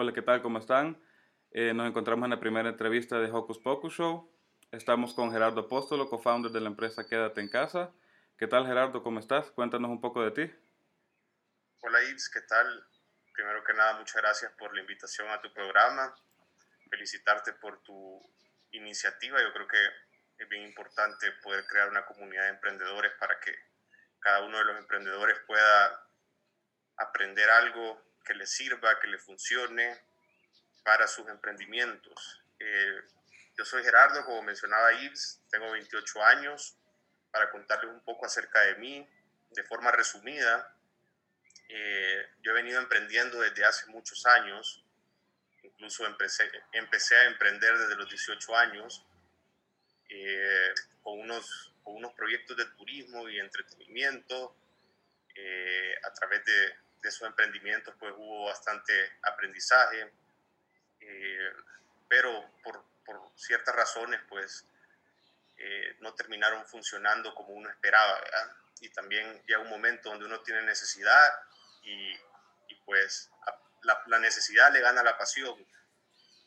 Hola, ¿qué tal? ¿Cómo están? Eh, nos encontramos en la primera entrevista de Hocus Pocus Show. Estamos con Gerardo Apóstolo, co-founder de la empresa Quédate en Casa. ¿Qué tal, Gerardo? ¿Cómo estás? Cuéntanos un poco de ti. Hola, Ives, ¿qué tal? Primero que nada, muchas gracias por la invitación a tu programa. Felicitarte por tu iniciativa. Yo creo que es bien importante poder crear una comunidad de emprendedores para que cada uno de los emprendedores pueda aprender algo que le sirva, que le funcione para sus emprendimientos. Eh, yo soy Gerardo, como mencionaba Yves, tengo 28 años. Para contarles un poco acerca de mí, de forma resumida, eh, yo he venido emprendiendo desde hace muchos años, incluso empecé, empecé a emprender desde los 18 años, eh, con, unos, con unos proyectos de turismo y entretenimiento. a través de, de esos emprendimientos pues hubo bastante aprendizaje, eh, pero por, por, ciertas razones pues eh, no terminaron funcionando como uno esperaba. Y también llega un momento donde uno tiene necesidad y, pues la, la, necesidad le gana la pasión.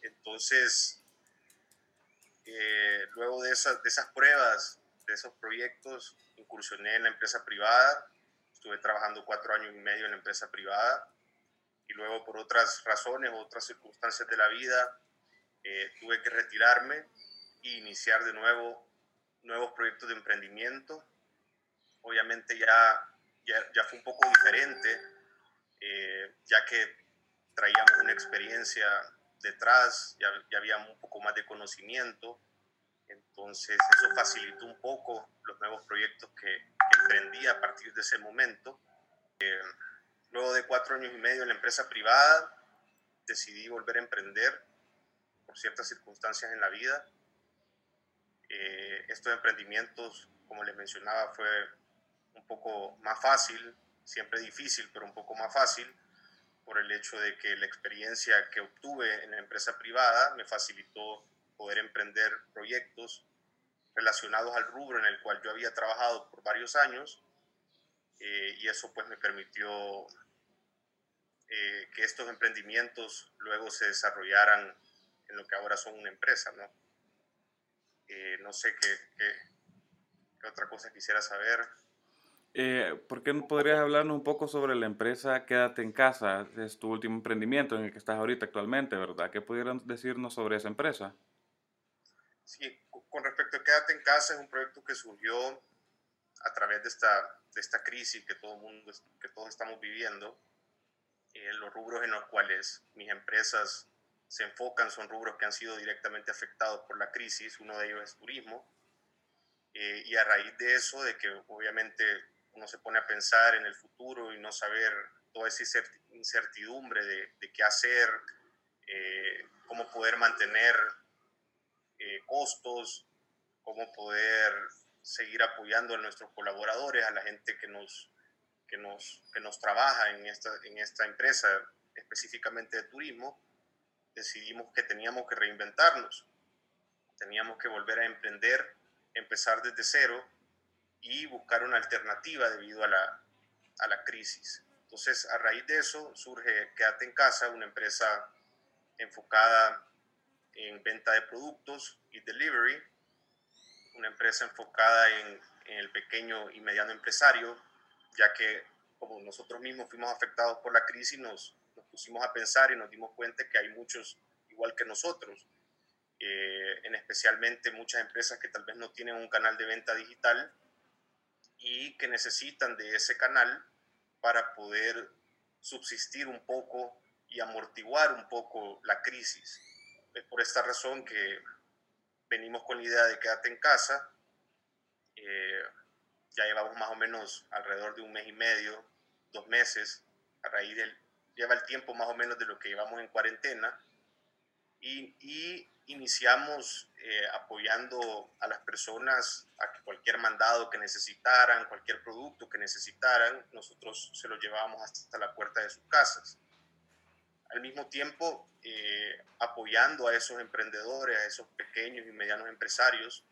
Entonces, eh, luego de esas, de esas pruebas, de esos proyectos, incursioné en la empresa privada estuve trabajando cuatro años y medio en la empresa privada y luego por otras razones, otras circunstancias de la vida, eh, tuve que retirarme e iniciar de nuevo nuevos proyectos de emprendimiento. Obviamente ya, ya, ya fue un poco diferente, eh, ya que traíamos una experiencia detrás, ya, ya había un poco más de conocimiento, entonces eso facilitó un poco los nuevos proyectos que, emprendí a partir de ese momento. Eh, luego de cuatro años y medio en la empresa privada, decidí volver a emprender por ciertas circunstancias en la vida. Eh, estos emprendimientos, como les mencionaba, fue un poco más fácil, siempre difícil, pero un poco más fácil, por el hecho de que la experiencia que obtuve en la empresa privada me facilitó poder emprender proyectos relacionados al rubro en el cual yo había trabajado por varios años eh, y eso pues me permitió eh, que estos emprendimientos luego se desarrollaran en lo que ahora son una empresa, ¿no? Eh, no sé qué, qué, otra cosa quisiera saber. ¿Por qué no podrías hablarnos un poco sobre la empresa Quédate en Casa? Es tu último emprendimiento en el que estás ahorita actualmente, ¿verdad? ¿Qué pudieran decirnos sobre esa empresa? Sí, con respecto a Quédate en Casa, es un proyecto que surgió a través de esta, de esta crisis que, todo mundo, que todos estamos viviendo. Eh, los rubros en los cuales mis empresas se enfocan son rubros que han sido directamente afectados por la crisis. Uno de ellos es turismo. Eh, y a raíz de eso, de que obviamente uno se pone a pensar en el futuro y no saber toda esa incertidumbre de, de qué hacer, eh, cómo poder mantener eh, costos, cómo poder seguir apoyando a nuestros colaboradores, a la gente que nos, que nos, que nos trabaja en esta, en esta empresa, específicamente de turismo, decidimos que teníamos que reinventarnos, teníamos que volver a emprender, empezar desde cero y buscar una alternativa debido a la, a la crisis. Entonces, a raíz de eso surge Quédate en Casa, una empresa enfocada en venta de productos y delivery, una empresa enfocada en, el pequeño y mediano empresario, ya que como nosotros mismos fuimos afectados por la crisis, nos, nos pusimos a pensar y nos dimos cuenta que hay muchos igual que nosotros, eh, en especialmente muchas empresas que tal vez no tienen un canal de venta digital y que necesitan de ese canal para poder subsistir un poco y amortiguar un poco la crisis. Es por esta razón que venimos con la idea de quedarte en casa. Eh, ya llevamos más o menos alrededor de un mes y medio, dos meses, a raíz del, lleva el tiempo más o menos de lo que llevamos en cuarentena. Y, y iniciamos eh, apoyando a las personas a que cualquier mandado que necesitaran, cualquier producto que necesitaran, nosotros se lo llevábamos hasta la puerta de sus casas al mismo tiempo eh, apoyando a esos emprendedores, a esos pequeños y medianos empresarios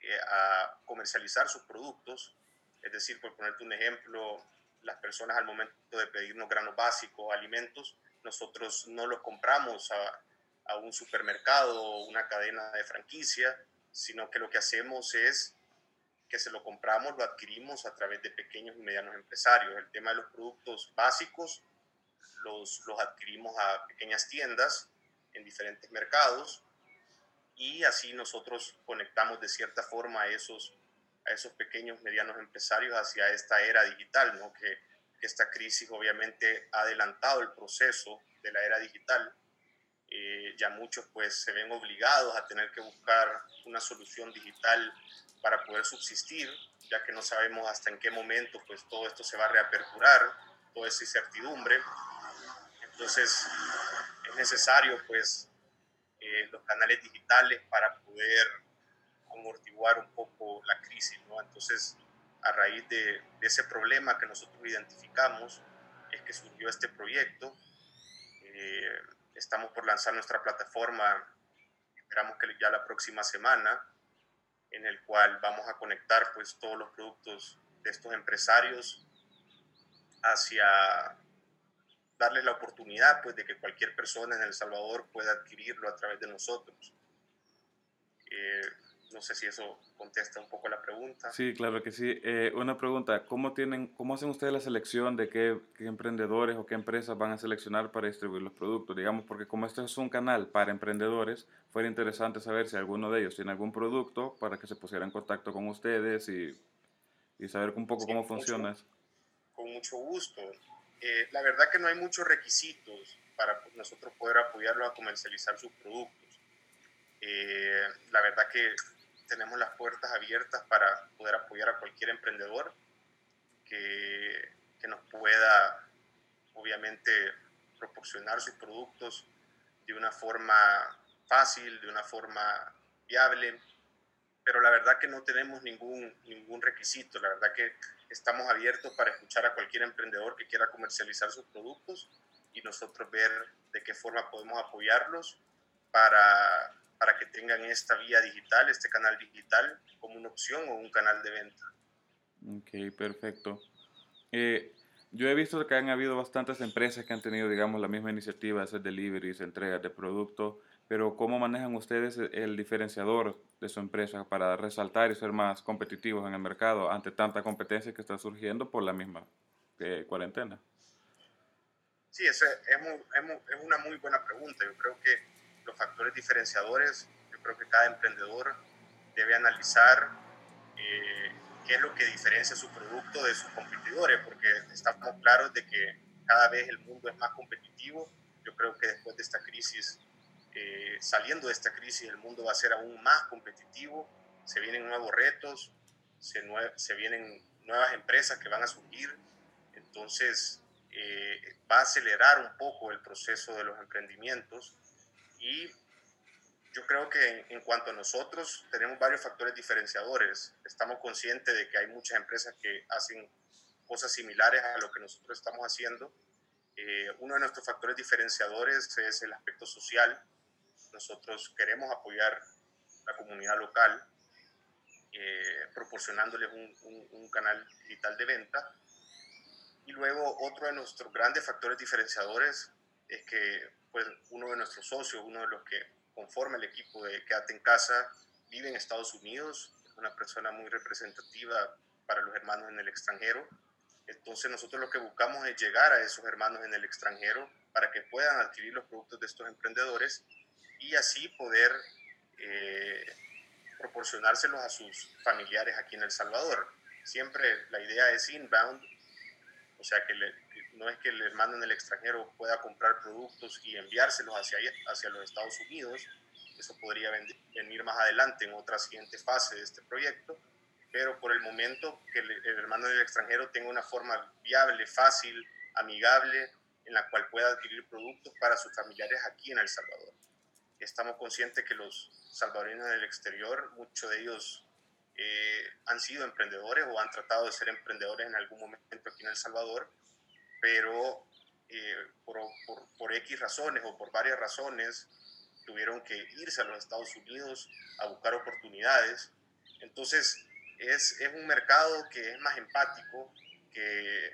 eh, a comercializar sus productos. Es decir, por ponerte un ejemplo, las personas al momento de pedirnos granos básicos, alimentos, nosotros no los compramos a, a un supermercado o una cadena de franquicia, sino que lo que hacemos es que se lo compramos, lo adquirimos a través de pequeños y medianos empresarios. El tema de los productos básicos los, los adquirimos a pequeñas tiendas en diferentes mercados y así nosotros conectamos de cierta forma a esos, a esos pequeños, medianos empresarios hacia esta era digital, ¿no? que, que esta crisis obviamente ha adelantado el proceso de la era digital. Eh, ya muchos pues se ven obligados a tener que buscar una solución digital para poder subsistir, ya que no sabemos hasta en qué momento pues todo esto se va a reaperturar, toda esa incertidumbre. Entonces es necesario pues eh, los canales digitales para poder amortiguar un poco la crisis, ¿no? Entonces a raíz de, de, ese problema que nosotros identificamos es que surgió este proyecto. Eh, estamos por lanzar nuestra plataforma, esperamos que ya la próxima semana, en el cual vamos a conectar pues todos los productos de estos empresarios hacia darle la oportunidad pues de que cualquier persona en El Salvador pueda adquirirlo a través de nosotros. Eh, no sé si eso contesta un poco la pregunta. Sí, claro que sí. Eh, una pregunta, ¿cómo, tienen, ¿cómo hacen ustedes la selección de qué, qué, emprendedores o qué empresas van a seleccionar para distribuir los productos? Digamos, porque como esto es un canal para emprendedores, fuera interesante saber si alguno de ellos tiene algún producto para que se pusiera en contacto con ustedes y, y saber un poco cómo funciona. Con mucho gusto. Eh, la verdad que no hay muchos requisitos para nosotros poder apoyarlo a comercializar sus productos. Eh, la verdad que tenemos las puertas abiertas para poder apoyar a cualquier emprendedor que, que nos pueda, obviamente, proporcionar sus productos de una forma fácil, de una forma viable, pero la verdad que no tenemos ningún, ningún requisito, la verdad que estamos abiertos para escuchar a cualquier emprendedor que quiera comercializar sus productos y nosotros ver de qué forma podemos apoyarlos para para que tengan esta vía digital, este canal digital, como una opción o un canal de venta. Ok, perfecto. Eh, yo he visto que han habido bastantes empresas que han tenido, digamos, la misma iniciativa hacer deliveries, entregas de productos, pero ¿cómo manejan ustedes el diferenciador de su empresa para resaltar y ser más competitivos en el mercado ante tanta competencia que está surgiendo por la misma eh, cuarentena? Sí, es, es, muy, es, una muy buena pregunta. Yo creo que los factores diferenciadores, yo creo que cada emprendedor debe analizar eh, qué es lo que diferencia su producto de sus competidores, porque estamos claros de que cada vez el mundo es más competitivo. Yo creo que después de esta crisis, eh, saliendo de esta crisis, el mundo va a ser aún más competitivo. Se vienen nuevos retos, se, se vienen nuevas empresas que van a surgir. Entonces, eh, va a acelerar un poco el proceso de los emprendimientos y yo creo que en, cuanto a nosotros, tenemos varios factores diferenciadores. Estamos conscientes de que hay muchas empresas que hacen cosas similares a lo que nosotros estamos haciendo. Eh, uno de nuestros factores diferenciadores es el aspecto social. Nosotros queremos apoyar la comunidad local, eh, proporcionándoles un, un, un canal digital de venta. Y luego otro de nuestros grandes factores diferenciadores es que pues, uno de nuestros socios, uno de los que conforma el equipo de Quédate en Casa, vive en Estados Unidos, es una persona muy representativa para los hermanos en el extranjero. Entonces nosotros lo que buscamos es llegar a esos hermanos en el extranjero para que puedan adquirir los productos de estos emprendedores y así poder eh, proporcionárselos a sus familiares aquí en El Salvador. Siempre la idea es inbound, o sea que le, no es que el hermano en el extranjero pueda comprar productos y enviárselos hacia, hacia los Estados Unidos, eso podría venir más adelante en otra siguiente fase de este proyecto, pero por el momento que el, hermano del extranjero tenga una forma viable, fácil, amigable, en la cual pueda adquirir productos para sus familiares aquí en El Salvador. Estamos conscientes que los salvadoreños del exterior, muchos de ellos eh, han sido emprendedores o han tratado de ser emprendedores en algún momento aquí en El Salvador pero eh, por, por, por, X razones o por varias razones tuvieron que irse a los Estados Unidos a buscar oportunidades. Entonces, es, es un mercado que es más empático, que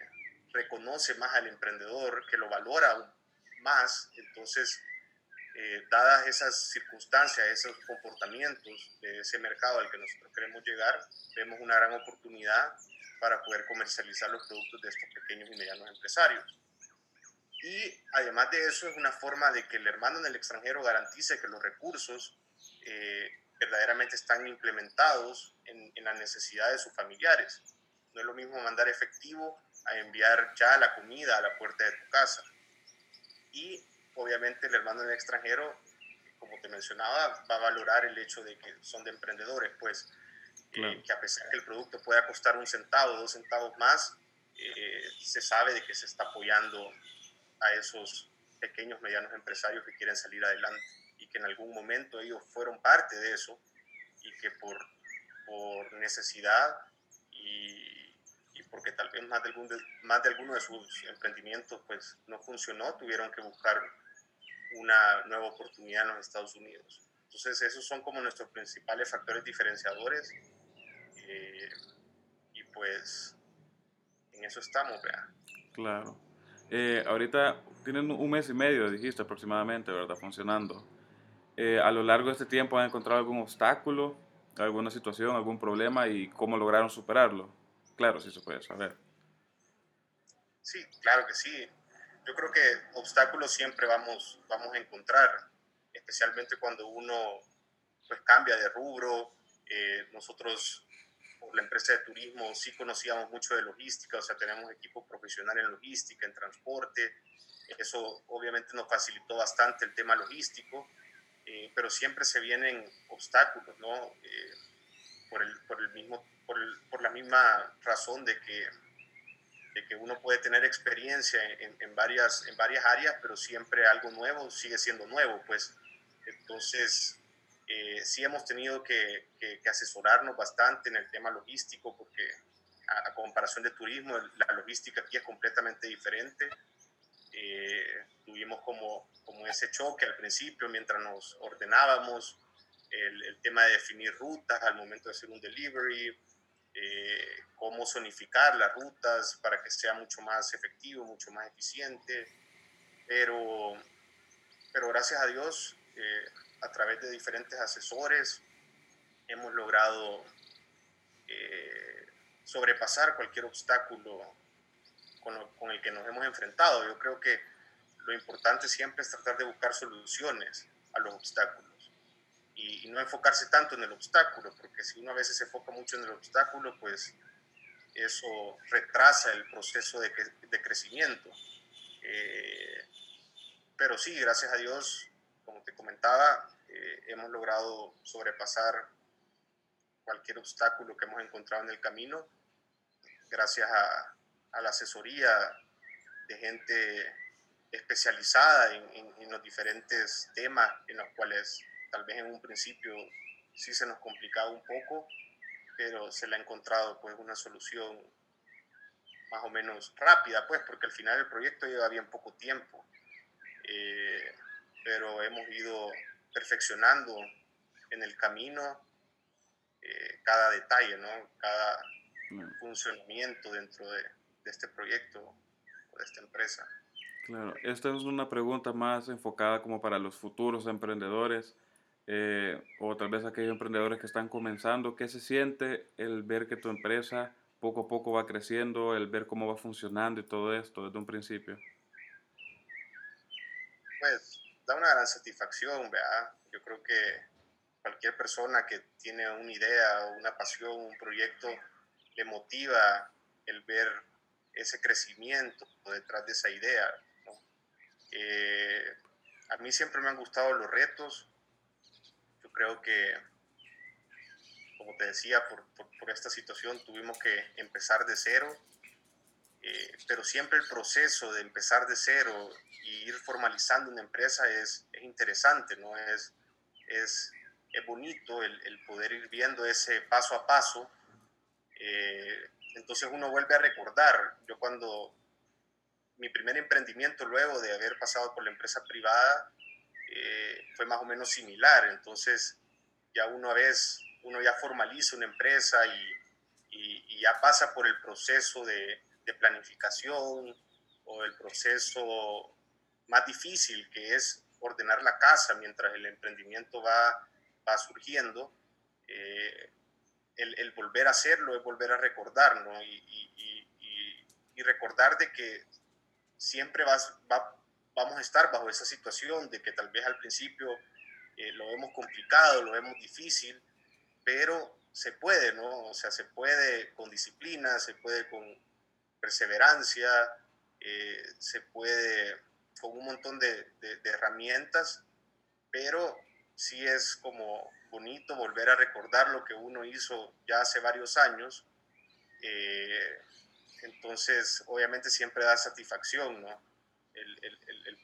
reconoce más al emprendedor, que lo valora más. Entonces, eh, dadas esas circunstancias, esos comportamientos de ese mercado al que nosotros queremos llegar, vemos una gran oportunidad para poder comercializar los productos de estos pequeños y medianos empresarios. Y además de eso es una forma de que el hermano en el extranjero garantice que los recursos eh, verdaderamente están implementados en, en las necesidades de sus familiares. No es lo mismo mandar efectivo a enviar ya la comida a la puerta de tu casa. Y obviamente el hermano en el extranjero, como te mencionaba, va a valorar el hecho de que son de emprendedores, pues eh, que a pesar que el producto pueda costar un centavo, dos centavos más, eh, se sabe de que se está apoyando a esos pequeños, medianos empresarios que quieren salir adelante y que en algún momento ellos fueron parte de eso y que por, por necesidad y, y porque tal vez más de, algún de, más de alguno de sus emprendimientos pues no funcionó, tuvieron que buscar una nueva oportunidad en los Estados Unidos. Entonces esos son como nuestros principales factores diferenciadores eh, y pues en eso estamos, vea. Claro. Eh, ahorita tienen un mes y medio, dijiste aproximadamente, ¿verdad? Funcionando. Eh, a lo largo de este tiempo han encontrado algún obstáculo, alguna situación, algún problema y cómo lograron superarlo. Claro, sí se puede saber. Sí, claro que sí. Yo creo que obstáculos siempre vamos, vamos a encontrar, especialmente cuando uno pues, cambia de rubro. Eh, nosotros, por la empresa de turismo, sí conocíamos mucho de logística, o sea, tenemos equipo profesional en logística, en transporte. Eso obviamente nos facilitó bastante el tema logístico, eh, pero siempre se vienen obstáculos, ¿no? Eh, por, el, por, el mismo, por, el, por la misma razón de que de que uno puede tener experiencia en, en, varias, en varias áreas, pero siempre algo nuevo sigue siendo nuevo, pues. Entonces, eh, sí hemos tenido que, que, que, asesorarnos bastante en el tema logístico, porque a, a, comparación de turismo, la logística aquí es completamente diferente. Eh, tuvimos como, como ese choque al principio, mientras nos ordenábamos, el, el tema de definir rutas al momento de hacer un delivery, eh, cómo zonificar las rutas para que sea mucho más efectivo, mucho más eficiente. Pero, pero gracias a Dios, eh, a través de diferentes asesores, hemos logrado eh, sobrepasar cualquier obstáculo con, lo, con el que nos hemos enfrentado. Yo creo que lo importante siempre es tratar de buscar soluciones a los obstáculos y, y, no enfocarse tanto en el obstáculo, porque si uno a veces se enfoca mucho en el obstáculo, pues eso retrasa el proceso de, de crecimiento. Eh, pero sí, gracias a Dios, como te comentaba, eh, hemos logrado sobrepasar cualquier obstáculo que hemos encontrado en el camino, gracias a, a la asesoría de gente especializada en, en, en los diferentes temas en los cuales tal vez en un principio sí se nos complicaba un poco, pero se le ha encontrado pues una solución más o menos rápida, pues, porque al final el proyecto lleva bien poco tiempo, eh, pero hemos ido perfeccionando en el camino eh, cada detalle, ¿no? Cada funcionamiento dentro de, de este proyecto o de esta empresa. Claro, esta es una pregunta más enfocada como para los futuros emprendedores eh, o tal vez aquellos emprendedores que están comenzando, ¿qué se siente el ver que tu empresa poco a poco va creciendo, el ver cómo va funcionando y todo esto desde un principio? Pues da una gran satisfacción, ¿verdad? Yo creo que cualquier persona que tiene una idea, una pasión, un proyecto, le motiva el ver ese crecimiento detrás de esa idea. ¿no? Eh, a mí siempre me han gustado los retos, creo que, como te decía, por, por, por esta situación tuvimos que empezar de cero, eh, pero siempre el proceso de empezar de cero y ir formalizando una empresa es, es interesante, ¿no? Es, es, es bonito el, el, poder ir viendo ese paso a paso. Eh, entonces uno vuelve a recordar, yo cuando mi primer emprendimiento luego de haber pasado por la empresa privada, eh, fue más o menos similar. Entonces, ya una vez uno ya formaliza una empresa y, y, y ya pasa por el proceso de, de, planificación o el proceso más difícil, que es ordenar la casa mientras el emprendimiento va, va surgiendo, eh, el, el, volver a hacerlo es volver a recordar, ¿no? Y, y, y, y recordar de que siempre vas, va, vamos a estar bajo esa situación de que tal vez al principio eh, lo vemos complicado, lo vemos difícil, pero se puede, ¿no? O sea, se puede con disciplina, se puede con perseverancia, eh, se puede con un montón de, herramientas, pero sí es como bonito volver a recordar lo que uno hizo ya hace varios años. Eh, entonces, obviamente siempre da satisfacción, ¿no? El,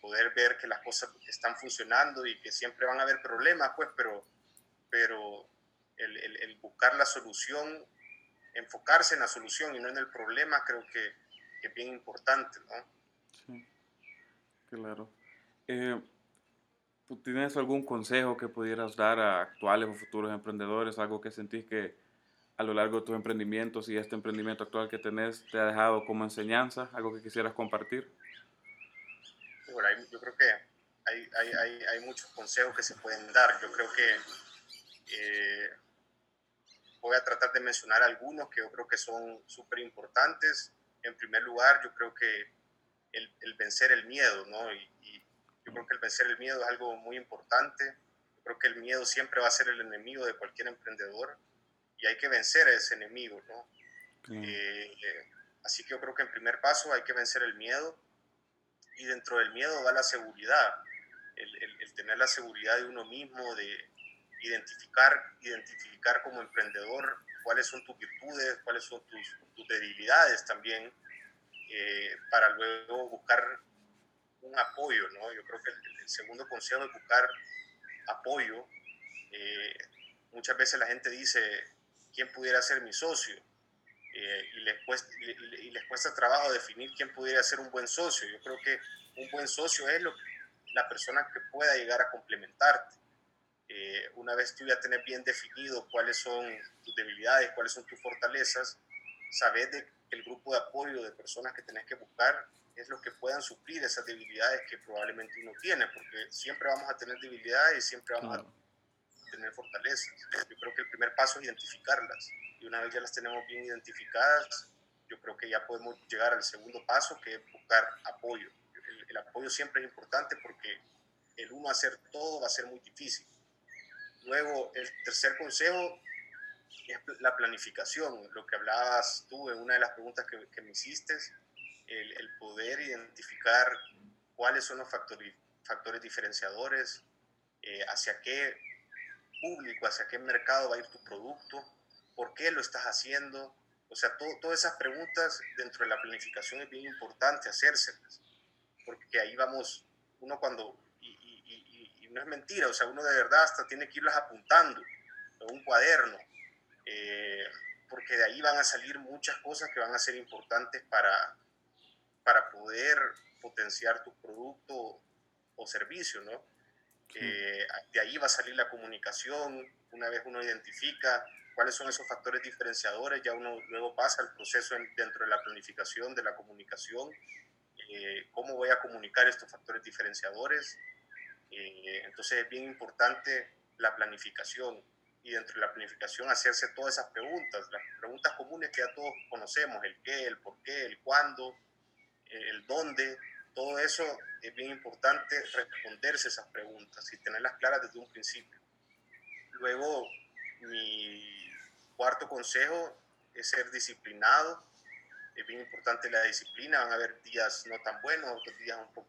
poder ver que las cosas están funcionando y que siempre van a haber problemas, pues, pero, pero el, buscar la solución, enfocarse en la solución y no en el problema, creo que, que es bien importante, ¿no? Sí, claro. Eh, ¿Tienes algún consejo que pudieras dar a actuales o futuros emprendedores? Algo que sentís que a lo largo de tus emprendimientos y este emprendimiento actual que tenés te ha dejado como enseñanza? ¿Algo que quisieras compartir? Bueno, yo creo que hay, hay, hay, hay, muchos consejos que se pueden dar. Yo creo que eh, voy a tratar de mencionar algunos que yo creo que son súper importantes. En primer lugar, yo creo que el, el vencer el miedo, ¿no? Y, y, yo creo que el vencer el miedo es algo muy importante. Yo creo que el miedo siempre va a ser el enemigo de cualquier emprendedor y hay que vencer a ese enemigo, ¿no? Mm. Eh, así que yo creo que en primer paso hay que vencer el miedo y dentro del miedo va la seguridad, el, el, el tener la seguridad de uno mismo, de identificar, identificar como emprendedor cuáles son tus virtudes, cuáles son tus, debilidades también, eh, para luego buscar un apoyo, ¿no? Yo creo que el, segundo consejo es buscar apoyo. Eh, muchas veces la gente dice, quién pudiera ser mi socio. Eh, y, les cuesta, y, y, les cuesta trabajo definir quién pudiera ser un buen socio. Yo creo que un buen socio es lo, la persona que pueda llegar a complementarte. Eh, una vez tú ya tenés bien definido cuáles son tus debilidades, cuáles son tus fortalezas, sabes de que el grupo de apoyo de personas que tenés que buscar es lo que puedan suplir esas debilidades que probablemente uno tiene, porque siempre vamos a tener debilidades y siempre vamos claro. a tener fortalezas. Yo creo que el primer paso es identificarlas. Y una vez ya las tenemos bien identificadas, yo creo que ya podemos llegar al segundo paso, que es buscar apoyo. El, el apoyo siempre es importante porque el uno hacer todo va a ser muy difícil. Luego, el tercer consejo es la planificación, lo que hablabas tú en una de las preguntas que, que me hiciste, el, el, poder identificar cuáles son los factores, factores diferenciadores, eh, hacia qué público, hacia qué mercado va a ir tu producto, por qué lo estás haciendo. O sea, todas esas preguntas dentro de la planificación es bien importante hacérselas, porque ahí vamos, uno cuando, y, no es mentira, o sea, uno de verdad hasta tiene que irlas apuntando en un cuaderno, eh, porque de ahí van a salir muchas cosas que van a ser importantes para, para poder potenciar tu producto o servicio, ¿no? Eh, de ahí va a salir la comunicación, una vez uno identifica cuáles son esos factores diferenciadores, ya uno luego pasa al proceso en, dentro de la planificación, de la comunicación, eh, cómo voy a comunicar estos factores diferenciadores. Eh, entonces es bien importante la planificación y dentro de la planificación hacerse todas esas preguntas, las preguntas comunes que ya todos conocemos, el qué, el por qué, el cuándo, el dónde, todo eso es bien importante responderse esas preguntas y tenerlas claras desde un principio. Luego, mi cuarto consejo es ser disciplinado. Es bien importante la disciplina. Van a haber días no tan buenos, otros días un poco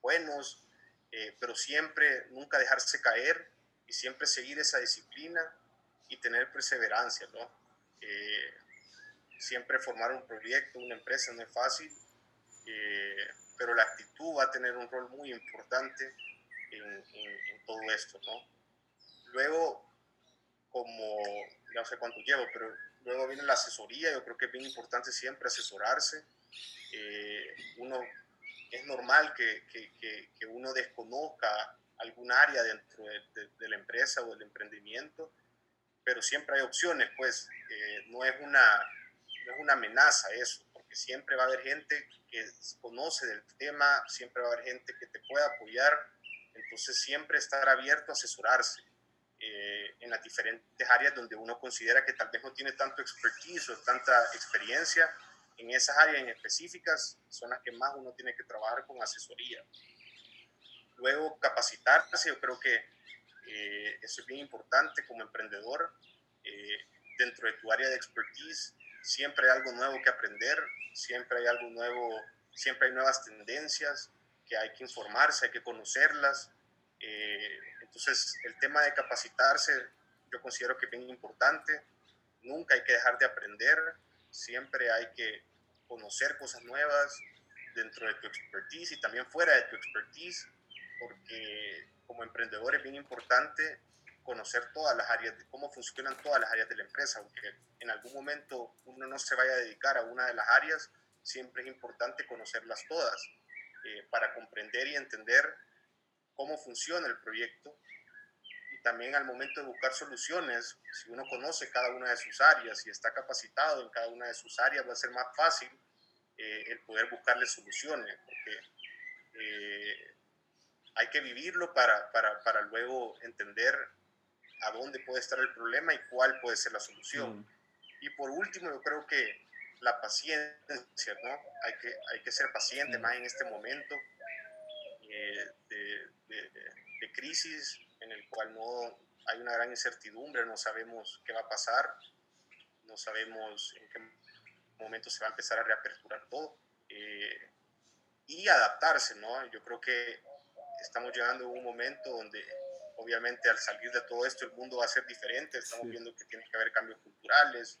buenos, eh, pero siempre nunca dejarse caer y siempre seguir esa disciplina y tener perseverancia, ¿no? Eh, siempre formar un proyecto, una empresa no es fácil. Eh, pero la actitud va a tener un rol muy importante en, en, en todo esto, ¿no? Luego, como, no sé cuánto llevo, pero luego viene la asesoría, yo creo que es bien importante siempre asesorarse. Eh, uno, es normal que, que, que, que, uno desconozca algún área dentro de, de, de, la empresa o del emprendimiento, pero siempre hay opciones, pues eh, no, es una, no es una amenaza eso porque siempre va a haber gente que conoce del tema, siempre va a haber gente que te pueda apoyar, entonces siempre estar abierto a asesorarse eh, en las diferentes áreas donde uno considera que tal vez no tiene tanto expertise o tanta experiencia, en esas áreas en específicas son las que más uno tiene que trabajar con asesoría. Luego, capacitarse, yo creo que eh, eso es bien importante como emprendedor. Eh, dentro de tu área de expertise, siempre hay algo nuevo que aprender, siempre hay algo nuevo, siempre hay nuevas tendencias que hay que informarse, hay que conocerlas. Eh, entonces, el tema de capacitarse yo considero que es bien importante. Nunca hay que dejar de aprender, siempre hay que conocer cosas nuevas dentro de tu expertise y también fuera de tu expertise porque como emprendedor es bien importante conocer todas las áreas, de cómo funcionan todas las áreas de la empresa, aunque en algún momento uno no se vaya a dedicar a una de las áreas, siempre es importante conocerlas todas eh, para comprender y entender cómo funciona el proyecto también al momento de buscar soluciones, si uno conoce cada una de sus áreas y está capacitado en cada una de sus áreas, va a ser más fácil eh, el poder buscarle soluciones, porque eh, hay que vivirlo para, para, para, luego entender a dónde puede estar el problema y cuál puede ser la solución. Mm. Y por último, yo creo que la paciencia, ¿no? Hay que, hay que ser paciente mm. más en este momento eh, de, de, de, crisis en el cual no hay una gran incertidumbre, no sabemos qué va a pasar, no sabemos en qué momento se va a empezar a reaperturar todo. Eh, y adaptarse, ¿no? Yo creo que estamos llegando a un momento donde obviamente al salir de todo esto el mundo va a ser diferente, estamos viendo que tiene que haber cambios culturales,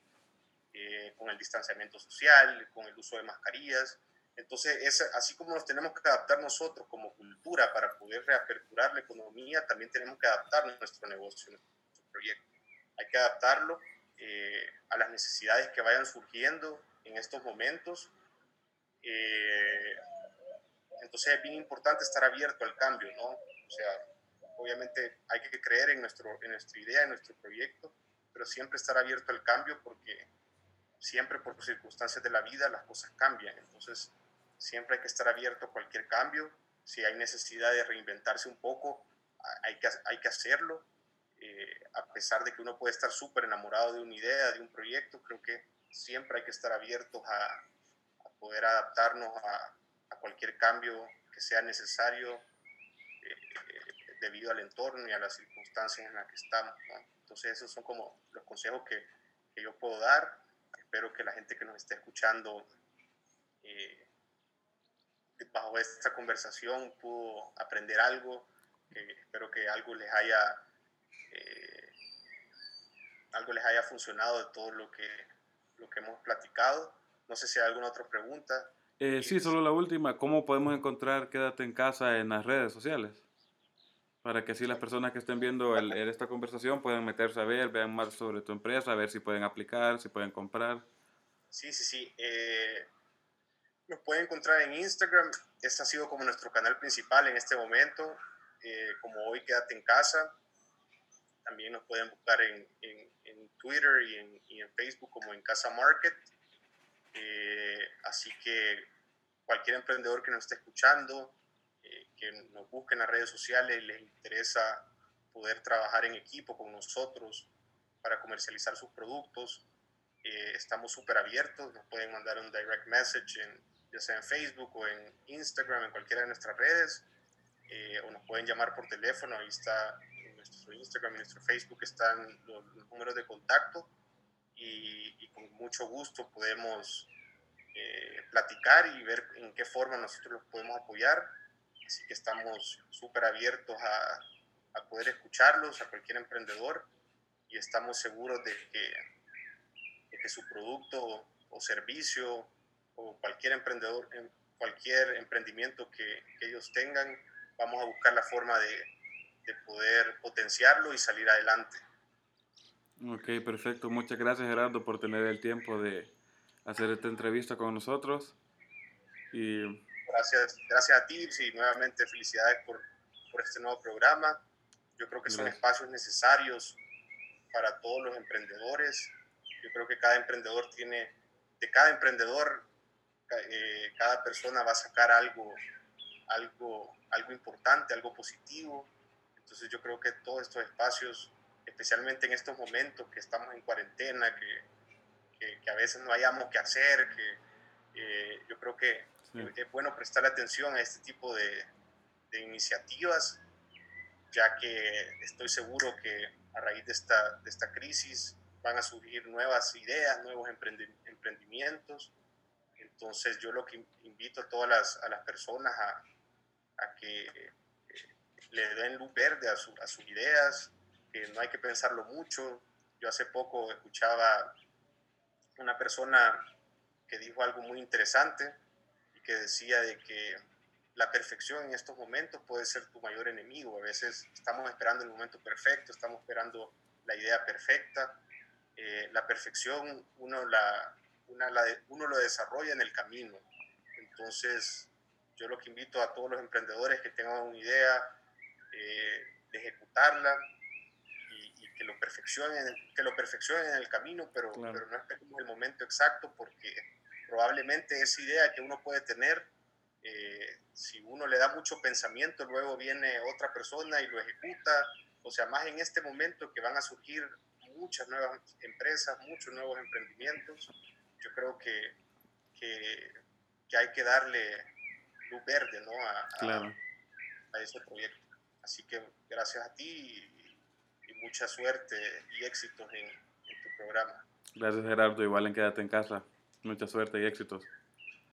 eh, con el distanciamiento social, con el uso de mascarillas. Entonces, es así como nos tenemos que adaptar nosotros como cultura para poder reaperturar la economía, también tenemos que adaptar nuestro negocio, nuestro proyecto. Hay que adaptarlo eh, a las necesidades que vayan surgiendo en estos momentos. Eh, entonces es bien importante estar abierto al cambio, ¿no? O sea, obviamente hay que creer en, nuestro, en nuestra idea, en nuestro proyecto, pero siempre estar abierto al cambio porque siempre por circunstancias de la vida las cosas cambian. Entonces siempre hay que estar abierto a cualquier cambio. Si hay necesidad de reinventarse un poco, hay que, hay que hacerlo. Eh, a pesar de que uno puede estar súper enamorado de una idea, de un proyecto, creo que siempre hay que estar abiertos a, a poder adaptarnos a, a cualquier cambio que sea necesario eh, debido al entorno y a las circunstancias en las que estamos. Entonces esos son como los consejos que, que, yo puedo dar. Espero que la gente que nos esté escuchando eh, bajo esta conversación pudo aprender algo. espero que algo les haya eh, algo les haya funcionado de todo lo que, lo que hemos platicado. No sé si hay alguna otra pregunta. Eh, sí, solo la última. ¿Cómo podemos encontrar Quédate en casa en las redes sociales? Para que así las personas que estén viendo el, esta conversación puedan meterse a ver, vean más sobre tu empresa, a ver si pueden aplicar, si pueden comprar. Sí, sí, sí. Eh, nos pueden encontrar en Instagram. Este ha sido como nuestro canal principal en este momento. Eh, como hoy Quédate en casa. También nos pueden buscar en, en, en Twitter y en, y en Facebook como en Casa Market. Eh, así que cualquier emprendedor que nos esté escuchando, eh, que nos busque en las redes sociales, les interesa poder trabajar en equipo con nosotros para comercializar sus productos, eh, estamos súper abiertos, nos pueden mandar un direct message en, ya sea en Facebook o en Instagram, en cualquiera de nuestras redes, o nos pueden llamar por teléfono, ahí está nuestro Instagram y nuestro Facebook están los, los números de contacto y, con mucho gusto podemos eh, platicar y ver en qué forma nosotros los podemos apoyar. Así que estamos súper abiertos a, a, poder escucharlos, a cualquier emprendedor, y estamos seguros de que, de que su producto o servicio o cualquier emprendedor, cualquier emprendimiento que, que ellos tengan, vamos a buscar la forma de, de poder potenciarlo y salir adelante. Ok, perfecto. Muchas gracias Gerardo por tener el tiempo de hacer esta entrevista con nosotros. Y... Gracias, gracias a ti y nuevamente felicidades por, por este nuevo programa. Yo creo que son espacios necesarios para todos los emprendedores. Yo creo que cada emprendedor tiene, de cada emprendedor eh, cada persona va a sacar algo, algo, algo importante, algo positivo. Entonces yo creo que todos estos espacios, especialmente en estos momentos que estamos en cuarentena, que, que, a veces no hayamos que hacer, que eh, yo creo que es bueno prestar atención a este tipo de, de iniciativas, ya que estoy seguro que a raíz de esta, de esta crisis van a surgir nuevas ideas, nuevos emprendimientos. Entonces yo lo que invito a todas las, a las personas a, a que eh, le den luz verde a, a sus ideas, que no hay que pensarlo mucho. Yo hace poco escuchaba una persona que dijo algo muy interesante y que decía de que la perfección en estos momentos puede ser tu mayor enemigo. A veces estamos esperando el momento perfecto, estamos esperando la idea perfecta. Eh, la perfección uno, la, uno lo desarrolla en el camino. Entonces, yo lo que invito a todos los emprendedores que tengan una idea eh, de ejecutarla y, que lo perfeccionen, que lo perfeccionen en el camino, pero, pero no esperemos el momento exacto porque probablemente esa idea que uno puede tener eh, si uno le da mucho pensamiento, luego viene otra persona y lo ejecuta. O sea, más en este momento que van a surgir muchas nuevas empresas, muchos nuevos emprendimientos, yo creo que, que, hay que darle luz verde ¿no? a, a, ese proyecto. Así que gracias a ti y, mucha suerte y éxitos en, en tu programa. Gracias Gerardo, igual en Quédate en casa. Mucha suerte y éxitos.